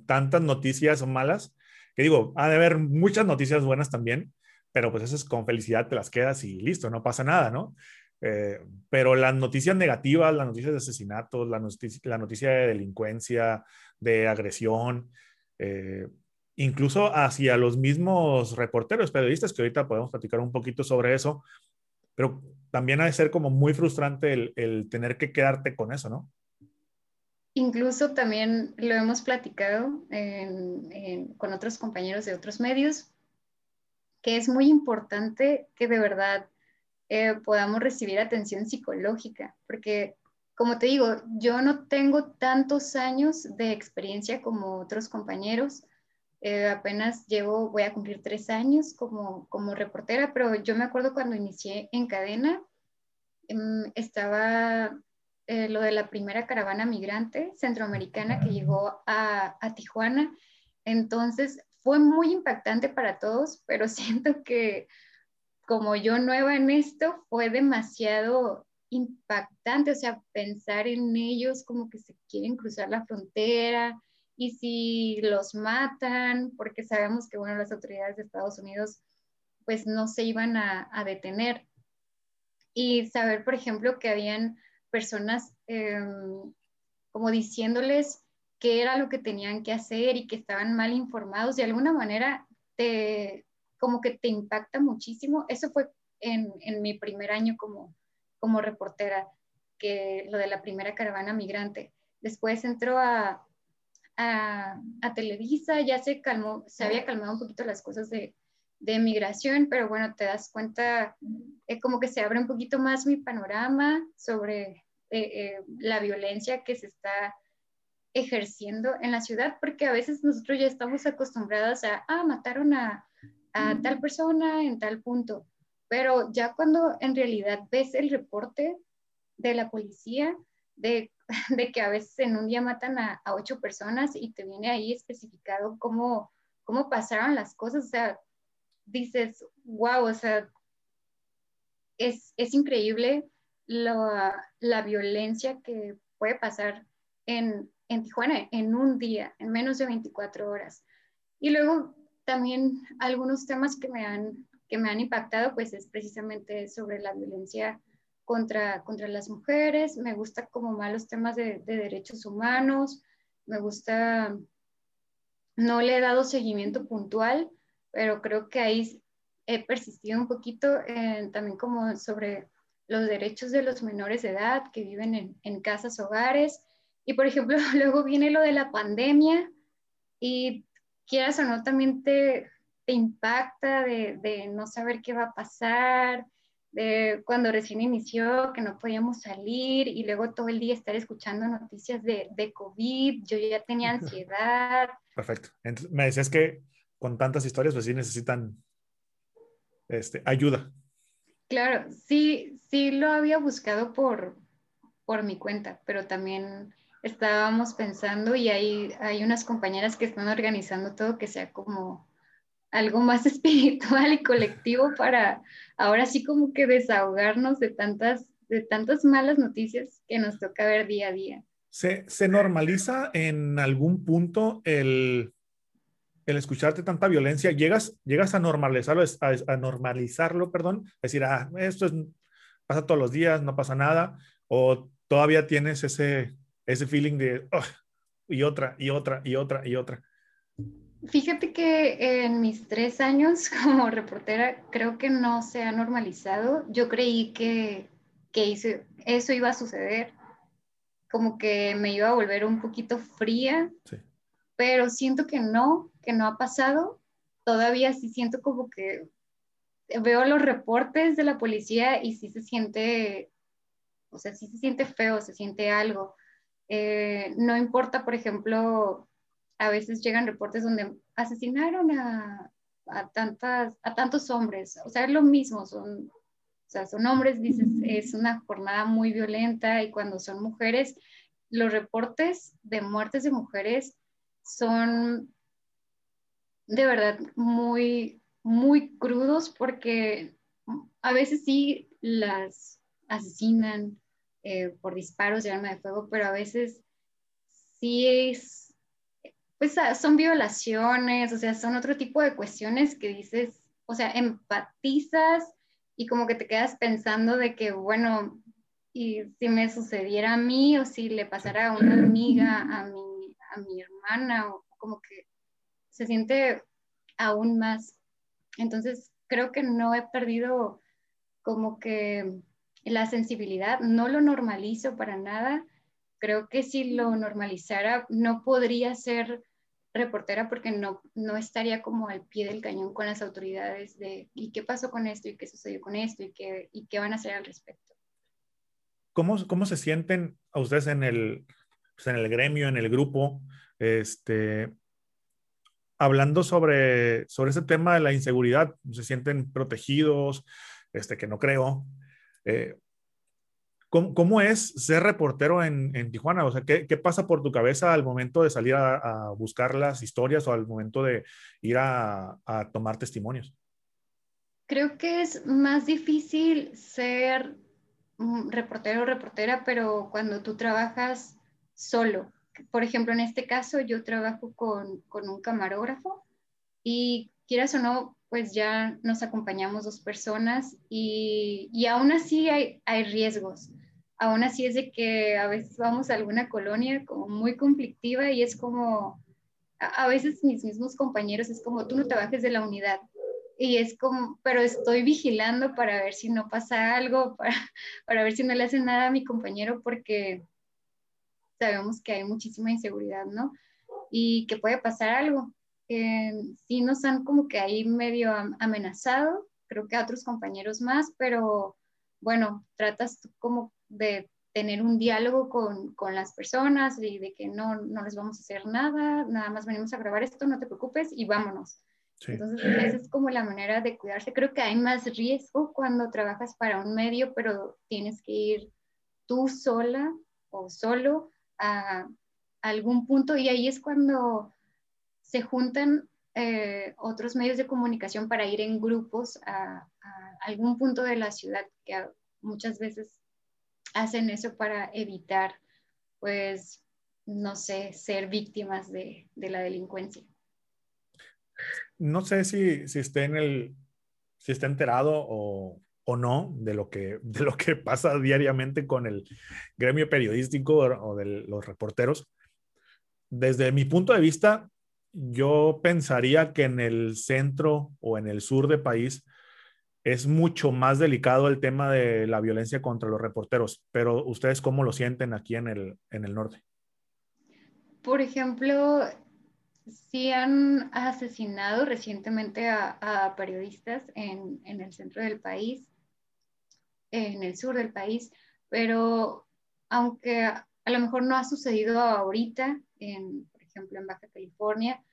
tantas noticias malas, que digo, ha de haber muchas noticias buenas también, pero pues eso es con felicidad te las quedas y listo, no pasa nada, ¿no? Eh, pero las noticias negativas, las noticias de asesinatos, la noticia, la noticia de delincuencia, de agresión, eh, incluso hacia los mismos reporteros, periodistas, que ahorita podemos platicar un poquito sobre eso, pero también ha de ser como muy frustrante el, el tener que quedarte con eso, ¿no? Incluso también lo hemos platicado en, en, con otros compañeros de otros medios, que es muy importante que de verdad eh, podamos recibir atención psicológica, porque como te digo, yo no tengo tantos años de experiencia como otros compañeros. Eh, apenas llevo, voy a cumplir tres años como, como reportera, pero yo me acuerdo cuando inicié en cadena, em, estaba eh, lo de la primera caravana migrante centroamericana que llegó a, a Tijuana. Entonces fue muy impactante para todos, pero siento que como yo nueva en esto, fue demasiado impactante, o sea, pensar en ellos como que se quieren cruzar la frontera y si los matan, porque sabemos que, bueno, las autoridades de Estados Unidos pues no se iban a, detener. Y saber, por ejemplo, que habían personas em, como diciéndoles qué era lo que tenían que hacer y que estaban mal informados, de alguna manera te, como que te impacta muchísimo. Eso fue en, en mi primer año como, como reportera, que lo de la primera caravana migrante. Después entró a, a, Televisa, ya se calmó, se había calmado un poquito las cosas de, de migración, pero bueno, te das cuenta, eh, como que se abre un poquito más mi panorama sobre eh, eh, la violencia que se está ejerciendo en la ciudad, porque a veces nosotros ya estamos acostumbrados a, ah, mataron a, a tal persona en tal punto, pero ya cuando en realidad ves el reporte de la policía, de, de que a veces en un día matan a, ocho personas y te viene ahí especificado cómo, cómo pasaron las cosas, o sea, dices, wow, o sea, es, es increíble la, la, violencia que puede pasar en, en Tijuana en un día, en menos de 24 horas. Y luego también algunos temas que me han que me han impactado, pues es precisamente sobre la violencia contra, contra las mujeres, me gusta como más los temas de, derechos humanos, me gusta, no le he dado seguimiento puntual, pero creo que ahí he persistido un poquito también como sobre los derechos de los menores de edad que viven en, en casas hogares. Y por ejemplo, luego viene lo de la pandemia y quieras o no, también te, te impacta de, no saber qué va a pasar, de cuando recién inició, que no podíamos salir y luego todo el día estar escuchando noticias de, de COVID, yo ya tenía ansiedad. Perfecto. me decías que con tantas historias, pues sí necesitan este, ayuda. Claro, sí, sí lo había buscado por, por mi cuenta, pero también estábamos pensando y hay, hay unas compañeras que están organizando todo que sea como algo más espiritual y colectivo para ahora sí como que desahogarnos de tantas, de tantas malas noticias que nos toca ver día a día. ¿Se, se normaliza en algún punto el, el, escucharte tanta violencia? ¿Llegas, llegas a normalizarlo, a, normalizarlo, perdón? Decir, ah, esto es, pasa todos los días, no pasa nada, o todavía tienes ese, ese feeling de, y otra, y otra, y otra, y otra. Fíjate que en mis tres años como reportera creo que no se ha normalizado. Yo creí que, que eso iba a suceder, como que me iba a volver un poquito fría, pero siento que no, que no ha pasado. Todavía sí siento como que veo los reportes de la policía y sí se siente, o sea, sí se siente feo, se siente algo. Eh, no importa, por ejemplo, a veces llegan reportes donde asesinaron a, tantas, a tantos hombres. O sea, es lo mismo, son, o sea, son hombres, dices, es una jornada muy violenta y cuando son mujeres, los reportes de muertes de mujeres son de verdad muy, muy crudos porque a veces sí las asesinan eh, por disparos de arma de fuego, pero a veces sí es pues ah, son violaciones, o sea, son otro tipo de cuestiones que dices, o sea, empatizas y como que te quedas pensando de que, bueno, y si me sucediera a mí o si le pasara a una amiga, a mi, a mi hermana, o como que se siente aún más. Entonces, creo que no he perdido como que la sensibilidad, no lo normalizo para nada, creo que si lo normalizara no podría ser reportera porque no, no estaría como al pie del cañón con las autoridades de ¿y qué pasó con esto? ¿y qué sucedió con esto? ¿y qué, y qué van a hacer al respecto? ¿cómo, ¿cómo se sienten ustedes en el, pues, en el gremio, en el grupo, este, hablando sobre, sobre ese tema de la inseguridad? ¿Se sienten protegidos? Este, que no creo. Eh, ¿cómo, es ser reportero en, en Tijuana? O sea, ¿qué, ¿qué, pasa por tu cabeza al momento de salir a, a buscar las historias o al momento de ir a, a tomar testimonios? Creo que es más difícil ser reportero o reportera, pero cuando tú trabajas solo. Por ejemplo, en este caso yo trabajo con, con un camarógrafo y quieras o no, pues ya nos acompañamos dos personas y, y aún así hay, hay, riesgos. Aún así es de que a veces vamos a alguna colonia como muy conflictiva y es como, a, veces mis mismos compañeros es como, tú no te bajes de la unidad, y es como, pero estoy vigilando para ver si no pasa algo, para, para ver si no le hacen nada a mi compañero, porque sabemos que hay muchísima inseguridad, ¿no? Y que puede pasar algo. Eh, sí nos han como que ahí medio amenazado, creo que a otros compañeros más, pero bueno, tratas como de tener un diálogo con, con, las personas y de que no, no les vamos a hacer nada, nada más venimos a grabar esto, no te preocupes y vámonos. Entonces, esa es como la manera de cuidarse. Creo que hay más riesgo cuando trabajas para un medio, pero tienes que ir tú sola o solo a, algún punto y ahí es cuando se juntan eh, otros medios de comunicación para ir en grupos a, algún punto de la ciudad, que muchas veces hacen eso para evitar, pues, no sé, ser víctimas de la delincuencia no sé si, si esté en el, si está enterado o, o, no de lo, que, de lo que pasa diariamente con el gremio periodístico o de los reporteros. Desde mi punto de vista, yo pensaría que en el centro o en el sur del país es mucho más delicado el tema de la violencia contra los reporteros, pero ustedes cómo lo sienten aquí en el, en el norte? Por ejemplo, sí han asesinado recientemente a, periodistas en, el centro del país, en el sur del país, pero aunque a lo mejor no ha sucedido ahorita, en, ejemplo, en Baja California,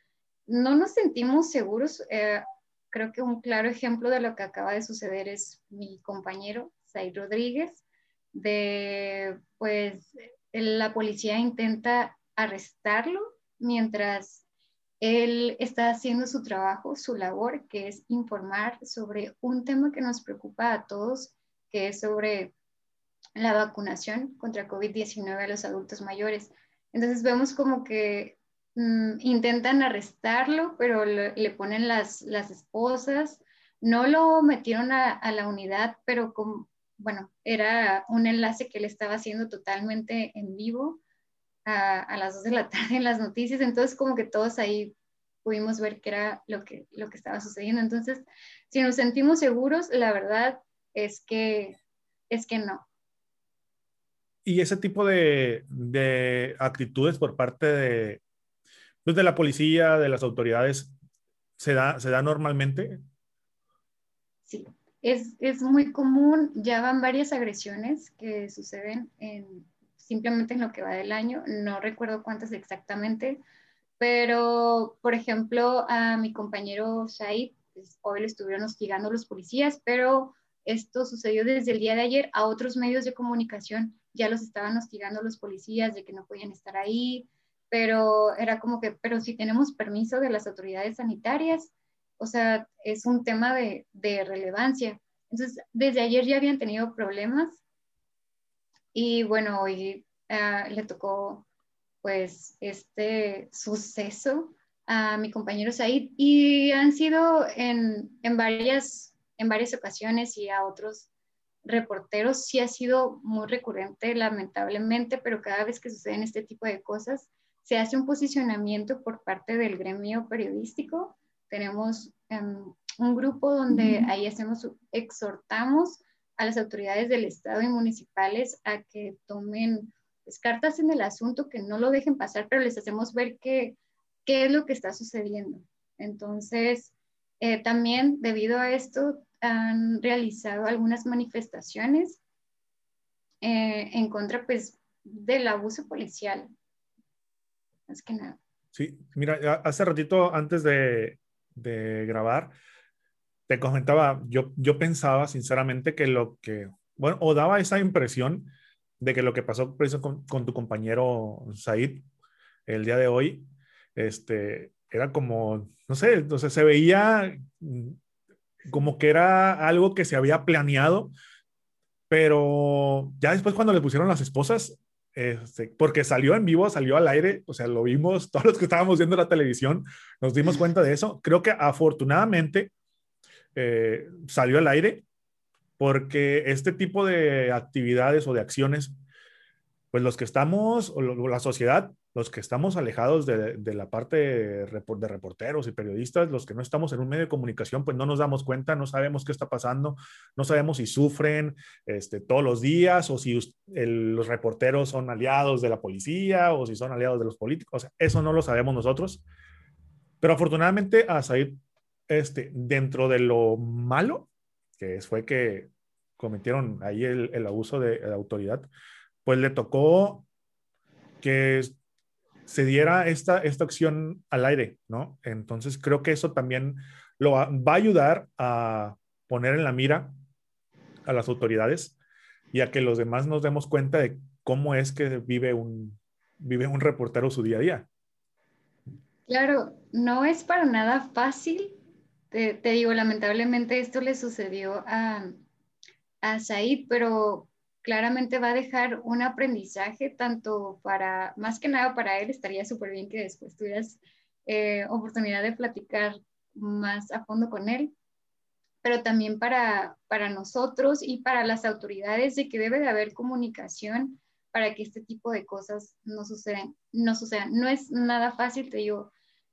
no nos sentimos seguros. Eh, creo que un claro ejemplo de lo que acaba de suceder es mi compañero, Said Rodríguez, de pues la policía intenta arrestarlo mientras él está haciendo su trabajo, su labor, que es informar sobre un tema que nos preocupa a todos, que es sobre la vacunación contra COVID-19 a los adultos mayores. Entonces vemos como que mm, intentan arrestarlo, pero le, ponen las, las, esposas. No lo metieron a, la unidad, pero bueno, era un enlace que le estaba haciendo totalmente en vivo a, las 2 de la tarde en las noticias, entonces como que todos ahí pudimos ver qué era lo que, lo que estaba sucediendo. Entonces, si nos sentimos seguros, la verdad es que, es que no. Y ese tipo de, de actitudes por parte de, pues de la policía, de las autoridades, ¿se da, ¿se da normalmente? Sí, es, es, muy común, ya van varias agresiones que suceden en, simplemente en lo que va del año, no recuerdo cuántas exactamente, pero por ejemplo a mi compañero Said, pues, hoy le estuvieron hostigando los policías, pero esto sucedió desde el día de ayer a otros medios de comunicación, ya los estaban hostigando los policías de que no podían estar ahí, pero era como que, pero si tenemos permiso de las autoridades sanitarias, o sea, es un tema de, de relevancia. Entonces, desde ayer ya habían tenido problemas y bueno, hoy uh, le tocó pues este suceso a mi compañero Said y han sido en, en, varias, en varias ocasiones y a otros reporteros sí ha sido muy recurrente lamentablemente, pero cada vez que suceden este tipo de cosas se hace un posicionamiento por parte del gremio periodístico. Tenemos um, un grupo donde ahí hacemos, exhortamos a las autoridades del Estado y municipales a que tomen pues, cartas en el asunto, que no lo dejen pasar, pero les hacemos ver qué, qué es lo que está sucediendo. Entonces, eh, también debido a esto han realizado algunas manifestaciones eh, en contra pues del abuso policial. Más que nada. Sí, mira, hace ratito antes de, grabar, te comentaba, yo, yo pensaba sinceramente que lo que, bueno, o daba esa impresión de que lo que pasó con, con tu compañero Said el día de hoy, este, era como, no sé, entonces se veía como que era algo que se había planeado, pero ya después cuando le pusieron las esposas, este, porque salió en vivo, salió al aire, o sea, lo vimos, todos los que estábamos viendo la televisión, nos dimos cuenta de eso. Creo que afortunadamente eh, salió al aire porque este tipo de actividades o de acciones, pues los que estamos, o la sociedad, los que estamos alejados de, la parte de, reporteros y periodistas, los que no estamos en un medio de comunicación, pues no nos damos cuenta, no sabemos qué está pasando, no sabemos si sufren este, todos los días o si los reporteros son aliados de la policía o si son aliados de los políticos. eso no lo sabemos nosotros. Pero afortunadamente a Said, este, dentro de lo malo, que fue que cometieron ahí el, el abuso de, de autoridad, pues le tocó que se diera esta, esta acción al aire, ¿no? Entonces creo que eso también lo va, a ayudar a poner en la mira a las autoridades y a que los demás nos demos cuenta de cómo es que vive un, vive un reportero su día a día. Claro, no es para nada fácil. Te, digo, lamentablemente esto le sucedió a, a Said, pero claramente va a dejar un aprendizaje tanto para, más que nada para él, estaría súper bien que después tuvieras eh, oportunidad de platicar más a fondo con él, pero también para, para nosotros y para las autoridades de que debe de haber comunicación para que este tipo de cosas no sucedan. No, sucedan. no es nada fácil, te digo,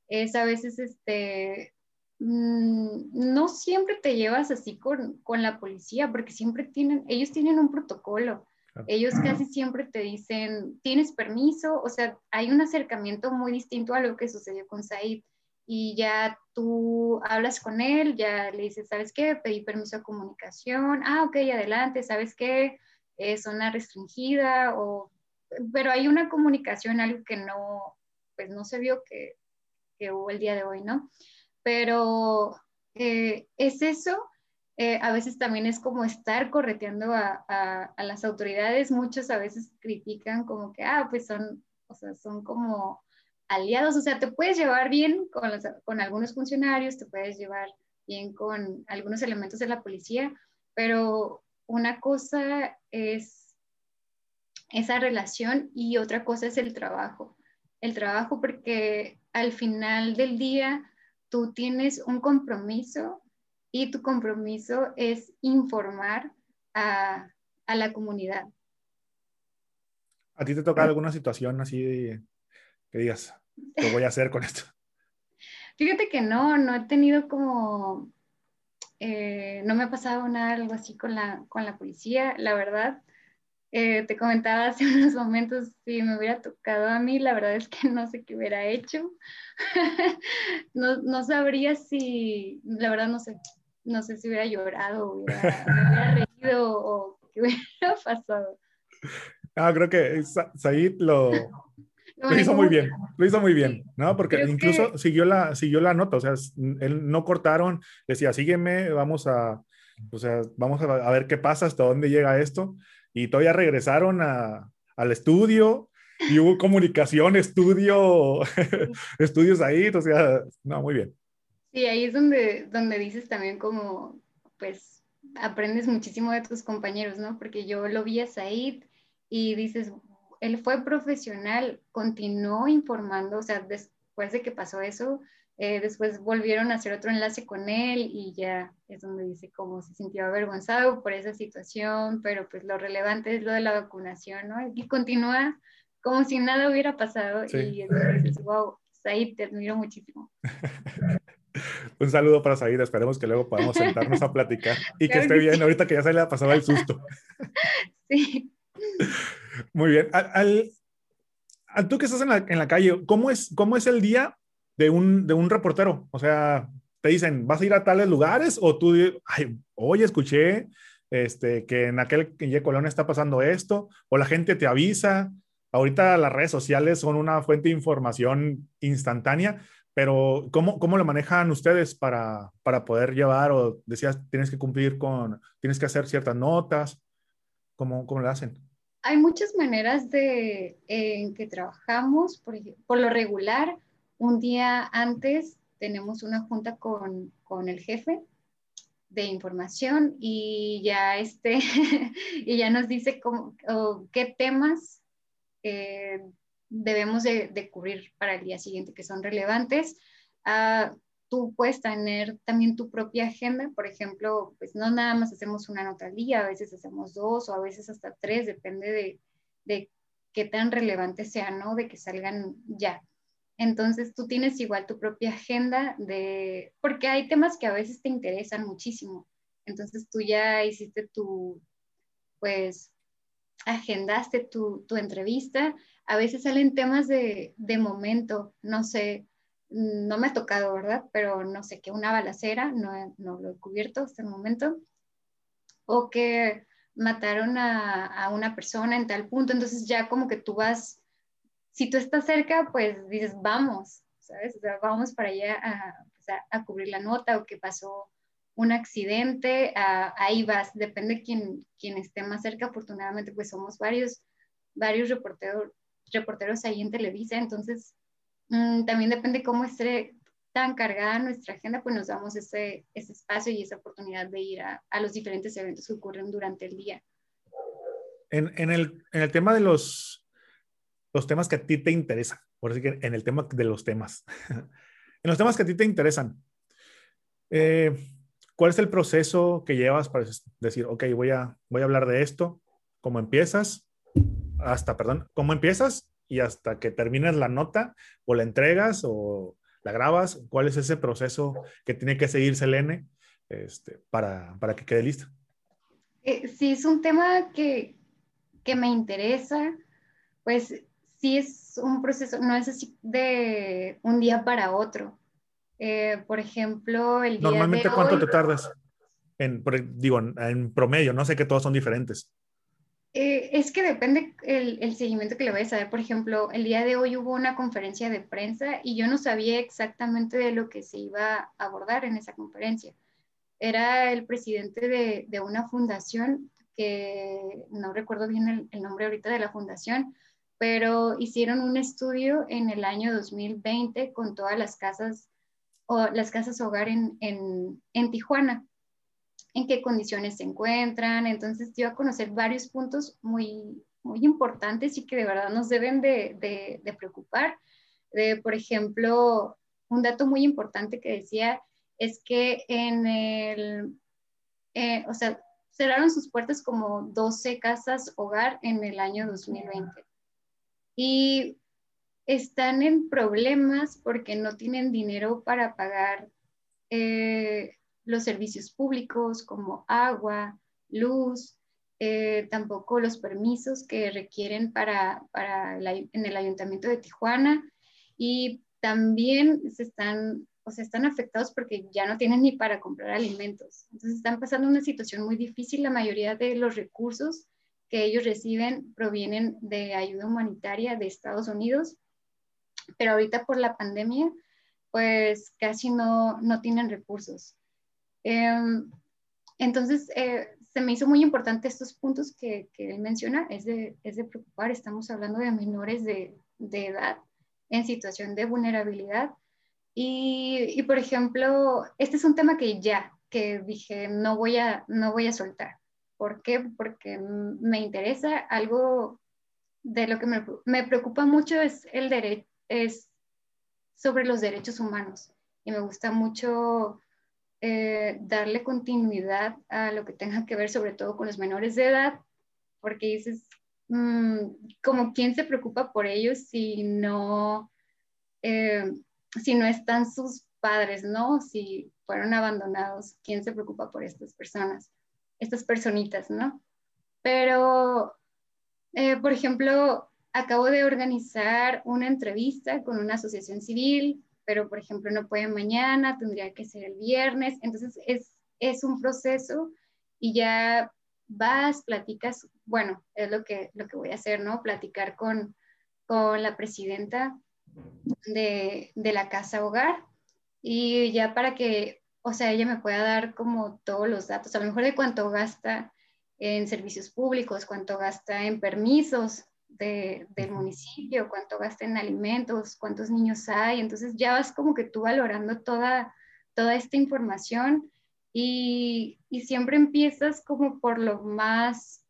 es a veces este, no siempre te llevas así con, con, la policía, porque siempre tienen, ellos tienen un protocolo. Ellos casi siempre te dicen, ¿tienes permiso? O sea, hay un acercamiento muy distinto a lo que sucedió con Said. Y ya tú hablas con él, ya le dices, ¿sabes qué? Pedí permiso de comunicación. Ah, ok, adelante, ¿sabes qué? Es zona restringida o... Pero hay una comunicación, algo que no, pues no se vio que, que hubo el día de hoy, ¿no? Pero eh, es eso. Eh, a veces también es como estar correteando a, a, las autoridades. Muchos a veces critican como que, ah, pues son, o sea, son como aliados. O sea, te puedes llevar bien con, con algunos funcionarios, te puedes llevar bien con algunos elementos de la policía, pero una cosa es esa relación y otra cosa es el trabajo. El trabajo porque al final del día tú tienes un compromiso y tu compromiso es informar a, la comunidad. ¿A ti te toca alguna situación así que digas, ¿qué voy a hacer con esto? Fíjate que no, no he tenido como, eh, no me ha pasado nada algo así con la, con la policía, la verdad. Eh, te comentaba hace unos momentos, si me hubiera tocado a mí, la verdad es que no sé qué hubiera hecho. no, no, sabría si, la verdad no sé, no sé si hubiera llorado, hubiera, hubiera reído o qué hubiera pasado. Ah, creo que Said lo, lo hizo muy bien, lo hizo muy bien, ¿no? Porque incluso siguió, la, siguió la nota, o sea, él no cortaron, decía, sígueme, vamos a, o sea, vamos a ver qué pasa, hasta dónde llega esto y todavía regresaron a, al estudio y hubo comunicación, estudio, estudios ahí, o sea, no, muy bien. Sí, ahí es donde, donde dices también como, pues, aprendes muchísimo de tus compañeros, ¿no? Porque yo lo vi a Said y dices, él fue profesional, continuó informando, o sea, después de que pasó eso, eh, después volvieron a hacer otro enlace con él y ya es donde dice cómo se sintió avergonzado por esa situación, pero pues lo relevante es lo de la vacunación, ¿no? Y continúa como si nada hubiera pasado y entonces dices, wow, Said, te admiro muchísimo. Un saludo para Said, esperemos que luego podamos sentarnos a platicar y que esté bien, ahorita que ya se le ha pasado el susto. sí. Muy bien. Al, tú que estás en la, en la, calle, ¿cómo es, ¿cómo es el día de un, de un reportero. O sea, te dicen, ¿vas a ir a tales lugares? O tú, ay, oye, escuché este, que en aquel Y Colonia está pasando esto, o la gente te avisa. Ahorita las redes sociales son una fuente de información instantánea, pero ¿cómo, cómo lo manejan ustedes para, para poder llevar o decías, tienes que cumplir con, tienes que hacer ciertas notas? ¿Cómo, cómo lo hacen? Hay muchas maneras de, en que trabajamos. Por, por lo regular, un día antes tenemos una junta con, con el jefe de información y ya, este, y ya nos dice cómo, qué temas eh, debemos de, cubrir para el día siguiente que son relevantes. Ah, tú puedes tener también tu propia agenda, por ejemplo, pues no nada más hacemos una nota al día, a veces hacemos dos o a veces hasta tres, depende de, de qué tan relevante sea, ¿no? De que salgan ya. Entonces tú tienes igual tu propia agenda de, porque hay temas que a veces te interesan muchísimo. Entonces tú ya hiciste tu, pues, agendaste tu, tu entrevista. A veces salen temas de, de, momento, no sé, no me ha tocado, ¿verdad? Pero no sé, que una balacera, no, no lo he cubierto hasta el momento, o que mataron a, a una persona en tal punto. Entonces ya como que tú vas si tú estás cerca, pues dices, vamos, ¿sabes? O sea, vamos para allá a, a, cubrir la nota o que pasó un accidente, ahí vas, depende quién, quién esté más cerca, afortunadamente pues somos varios, varios reporteros, reporteros ahí en Televisa, entonces mm, también depende cómo esté tan cargada nuestra agenda, pues nos damos ese, ese espacio y esa oportunidad de ir a, a, los diferentes eventos que ocurren durante el día. En, en, el, en el tema de los los temas que a ti te interesan. Por así que en el tema de los temas. en los temas que a ti te interesan. Eh, ¿Cuál es el proceso que llevas para decir, ok, voy a, voy a hablar de esto? ¿Cómo empiezas? Hasta, perdón, ¿cómo empiezas? Y hasta que termines la nota o la entregas o la grabas. ¿Cuál es ese proceso que tiene que seguir Selene este, para, para que quede lista? Eh, sí, es un tema que, que me interesa. Pues sí es un proceso, no es así de un día para otro. Eh, por ejemplo, el día Normalmente, ¿cuánto te tardas? En, digo, en, promedio, no sé que todos son diferentes. Eh, es que depende el, el, seguimiento que le vayas a dar. Por ejemplo, el día de hoy hubo una conferencia de prensa y yo no sabía exactamente de lo que se iba a abordar en esa conferencia. Era el presidente de, de una fundación que no recuerdo bien el, el nombre ahorita de la fundación, pero hicieron un estudio en el año 2020 con todas las casas, o las casas hogar en, en, en Tijuana, en qué condiciones se encuentran. Entonces dio a conocer varios puntos muy, muy importantes y que de verdad nos deben de, de, de preocupar. por ejemplo, un dato muy importante que decía es que en el, eh, o sea, cerraron sus puertas como 12 casas hogar en el año 2020 y están en problemas porque no tienen dinero para pagar eh, los servicios públicos como agua, luz, eh, tampoco los permisos que requieren para, para en el ayuntamiento de Tijuana y también se están, o sea, están afectados porque ya no tienen ni para comprar alimentos. Entonces están pasando una situación muy difícil. La mayoría de los recursos que ellos reciben provienen de ayuda humanitaria de Estados Unidos, pero ahorita por la pandemia, pues casi no, no tienen recursos. Em, entonces, eh, se me hizo muy importante estos puntos que, que él menciona, es de, es de, preocupar, estamos hablando de menores de, de edad en situación de vulnerabilidad. Y, y, por ejemplo, este es un tema que ya, que dije, no voy a, no voy a soltar. ¿Por qué? Porque me interesa algo de lo que me, preocupa mucho es el derecho, es sobre los derechos humanos. Y me gusta mucho eh, darle continuidad a lo que tenga que ver sobre todo con los menores de edad, porque dices, mm, como quién se preocupa por ellos si no, eh, si no están sus padres, ¿no? Si fueron abandonados, ¿quién se preocupa por estas personas? Estas personitas, ¿no? Pero, eh, por ejemplo, acabo de organizar una entrevista con una asociación civil, pero, por ejemplo, no puede mañana, tendría que ser el viernes, entonces es, es un proceso y ya vas, platicas, bueno, es lo que, lo que voy a hacer, ¿no? Platicar con, con la presidenta de, de la casa hogar y ya para que, o sea, ella me pueda dar como todos los datos, a lo mejor de cuánto gasta en servicios públicos, cuánto gasta en permisos de, del municipio, cuánto gasta en alimentos, cuántos niños hay. Entonces ya vas como que tú valorando toda, toda esta información y, y siempre empiezas como por lo más,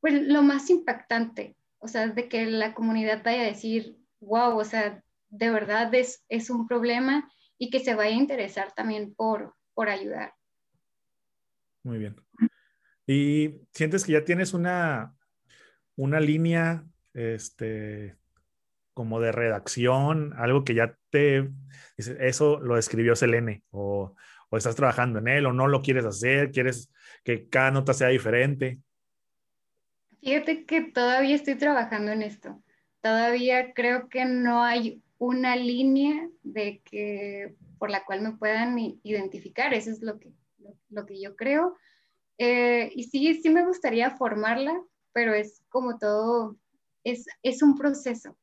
pues lo más impactante, o sea, de que la comunidad vaya a decir, wow, o sea, de verdad es, es un problema y que se vaya a interesar también por, por ayudar. Muy bien. ¿Y sientes que ya tienes una, una línea este, como de redacción, algo que ya te, eso lo escribió Selene, o, o estás trabajando en él, o no lo quieres hacer, quieres que cada nota sea diferente? Fíjate que todavía estoy trabajando en esto. Todavía creo que no hay una línea de que por la cual me puedan identificar. Eso es lo que, lo, que yo creo. Eh, y sí, sí me gustaría formarla, pero es como todo, es, es un proceso.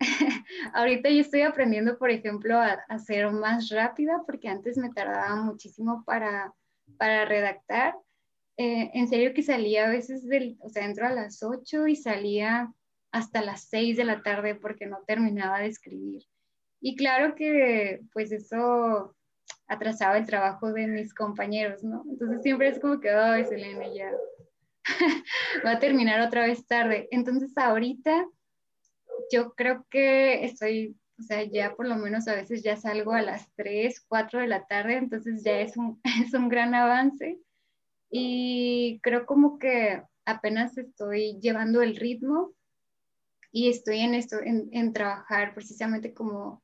Ahorita yo estoy aprendiendo, por ejemplo, a, a, ser más rápida, porque antes me tardaba muchísimo para, para redactar. Eh, en serio que salía a veces, del, o sea, entro a las 8 y salía hasta las 6 de la tarde porque no terminaba de escribir. Y claro que pues eso atrasaba el trabajo de mis compañeros, ¿no? Entonces siempre es como que, ay, Selena, ya va a terminar otra vez tarde. Entonces ahorita yo creo que estoy, o sea, ya por lo menos a veces ya salgo a las 3, 4 de la tarde, entonces ya es un, es un gran avance. Y creo como que apenas estoy llevando el ritmo y estoy en esto, en, trabajar precisamente como,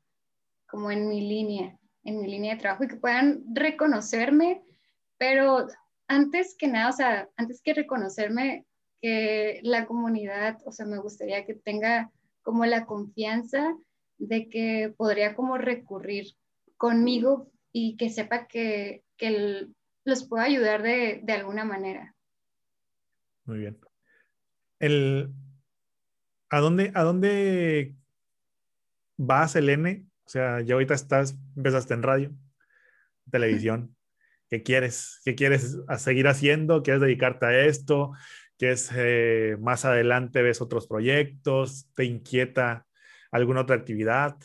como en mi línea, en mi línea de trabajo y que puedan reconocerme, pero antes que nada, o sea, antes que reconocerme, que la comunidad, o sea, me gustaría que tenga como la confianza de que podría como recurrir conmigo y que sepa que, que los puedo ayudar de, de alguna manera. Muy bien. El, ¿A dónde, a dónde vas, Elene? O sea, ya ahorita estás, empezaste en radio, televisión. ¿Qué quieres? ¿Qué quieres seguir haciendo? ¿Quieres dedicarte a esto? ¿Quieres eh, más adelante ves otros proyectos? ¿Te inquieta alguna otra actividad?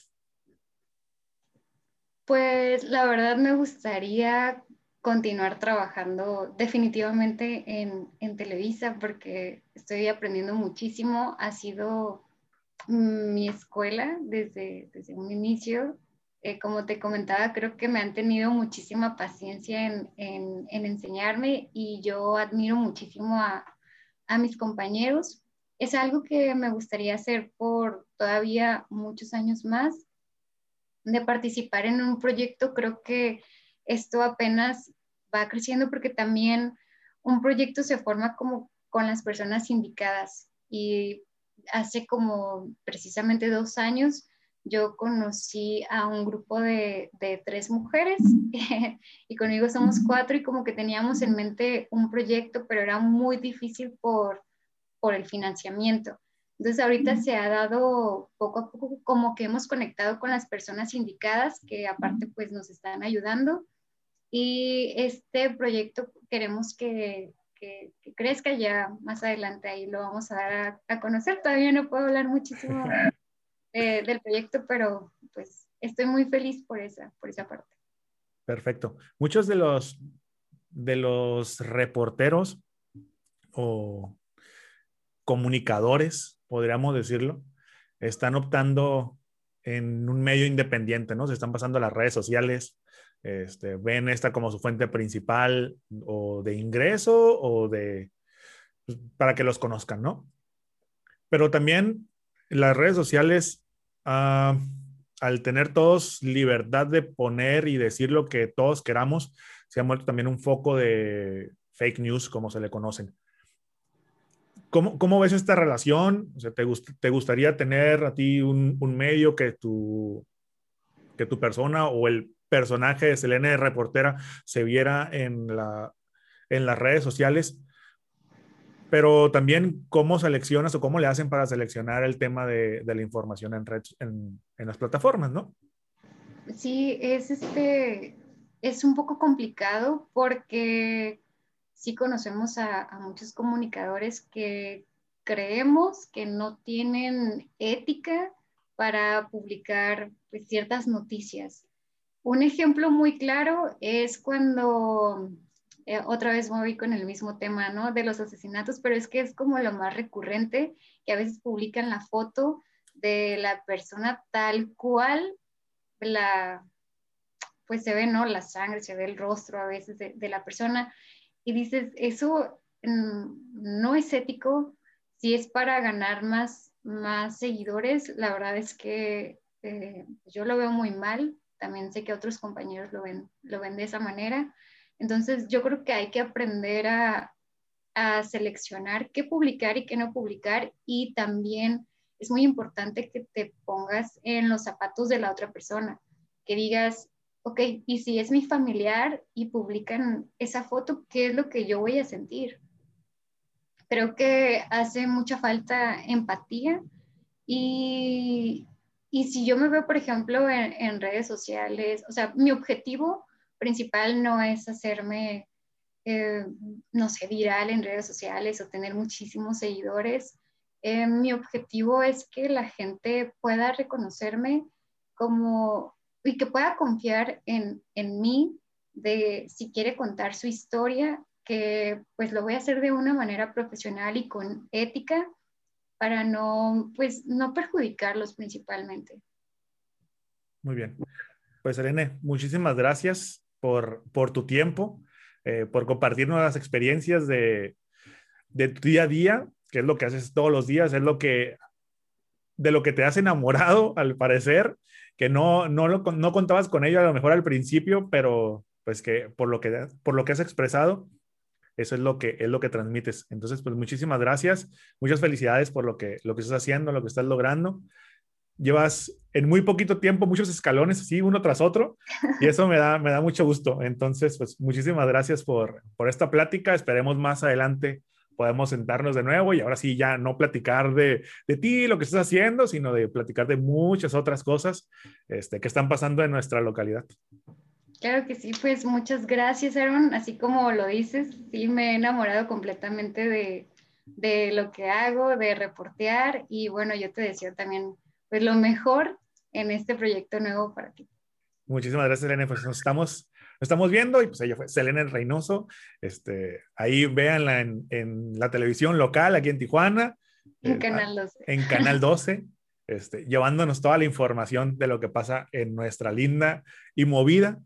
Pues la verdad me gustaría continuar trabajando definitivamente en, en, Televisa porque estoy aprendiendo muchísimo. Ha sido mi escuela desde, desde un inicio. Eh, como te comentaba, creo que me han tenido muchísima paciencia en, en, en enseñarme y yo admiro muchísimo a, a mis compañeros. Es algo que me gustaría hacer por todavía muchos años más, de participar en un proyecto. Creo que esto apenas va creciendo porque también un proyecto se forma como con las personas indicadas y hace como precisamente dos años yo conocí a un grupo de, de tres mujeres y conmigo somos cuatro y como que teníamos en mente un proyecto, pero era muy difícil por, por el financiamiento. Entonces ahorita se ha dado poco a poco como que hemos conectado con las personas indicadas que aparte pues nos están ayudando y este proyecto queremos que, que, crezca ya más adelante, ahí lo vamos a dar a, conocer. Todavía no puedo hablar muchísimo del proyecto, pero pues estoy muy feliz por esa, por esa parte. Perfecto. Muchos de los, de los reporteros o comunicadores, podríamos decirlo, están optando en un medio independiente, ¿no? Se están pasando a las redes sociales, este, ven esta como su fuente principal o de ingreso o de, pues, para que los conozcan, ¿no? Pero también las redes sociales, ah, al tener todos libertad de poner y decir lo que todos queramos, se ha vuelto también un foco de fake news, como se le conocen. ¿Cómo, cómo ves esta relación? O sea, ¿te, ¿te, gustaría tener a ti un, un medio que tu, que tu persona o el personaje de Selene de reportera se viera en, la, en las redes sociales pero también cómo seleccionas o cómo le hacen para seleccionar el tema de, la información en, en, en, las plataformas, ¿no? Sí, es, este, es un poco complicado porque sí conocemos a, muchos comunicadores que creemos que no tienen ética para publicar pues, ciertas noticias. Un ejemplo muy claro es cuando, eh, otra vez voy con el mismo tema, ¿no? De los asesinatos, pero es que es como lo más recurrente, que a veces publican la foto de la persona tal cual la, pues se ve, ¿no? La sangre, se ve el rostro a veces de, la persona y dices, eso mm, no es ético, si es para ganar más, más seguidores, la verdad es que eh, yo lo veo muy mal, también sé que otros compañeros lo ven, lo ven de esa manera, entonces yo creo que hay que aprender a, a seleccionar qué publicar y qué no publicar y también es muy importante que te pongas en los zapatos de la otra persona, que digas, ok, y si es mi familiar y publican esa foto, ¿qué es lo que yo voy a sentir? Creo que hace mucha falta empatía y, y si yo me veo, por ejemplo, en, redes sociales, o sea, mi objetivo principal no es hacerme, eh, no sé, viral en redes sociales o tener muchísimos seguidores. Eh, mi objetivo es que la gente pueda reconocerme como y que pueda confiar en, en mí de si quiere contar su historia, que pues lo voy a hacer de una manera profesional y con ética para no, pues, no perjudicarlos principalmente. Muy bien. Pues, Elene, muchísimas gracias por, por tu tiempo, eh, por compartir nuevas experiencias de, de tu día a día, que es lo que haces todos los días, es lo que, de lo que te has enamorado, al parecer, que no, no, lo, no contabas con ello a lo mejor al principio, pero pues que por lo que, por lo que has expresado, eso es lo que es lo que transmites. Entonces, pues muchísimas gracias, muchas felicidades por lo que lo que estás haciendo, lo que estás logrando. Llevas en muy poquito tiempo muchos escalones así uno tras otro y eso me da me da mucho gusto. Entonces, pues muchísimas gracias por por esta plática. Esperemos más adelante podemos sentarnos de nuevo y ahora sí ya no platicar de, de ti, lo que estás haciendo, sino de platicar de muchas otras cosas este, que están pasando en nuestra localidad. Claro que sí, pues muchas gracias, Aaron. Así como lo dices, sí me he enamorado completamente de, de lo que hago, de reportear y bueno, yo te deseo también pues lo mejor en este proyecto nuevo para ti. Muchísimas gracias, Elena. Pues nos estamos estamos viendo y pues ella fue Selena Reynoso. Este, ahí véanla en, en la televisión local aquí en Tijuana. En eh, Canal 12. En Canal 12. Este, llevándonos toda la información de lo que pasa en nuestra linda y movida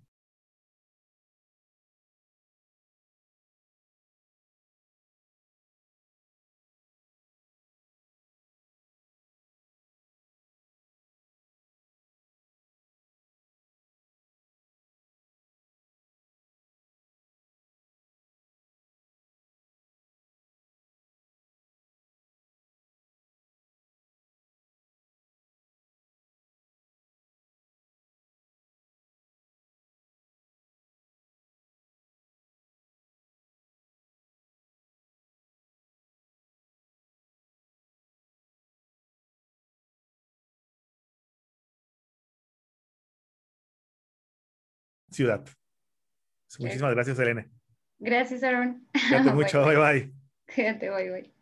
ciudad. Muchísimas gracias, Elena. Gracias, Aaron. Cuídate mucho, bye bye. Cuídate, bye bye.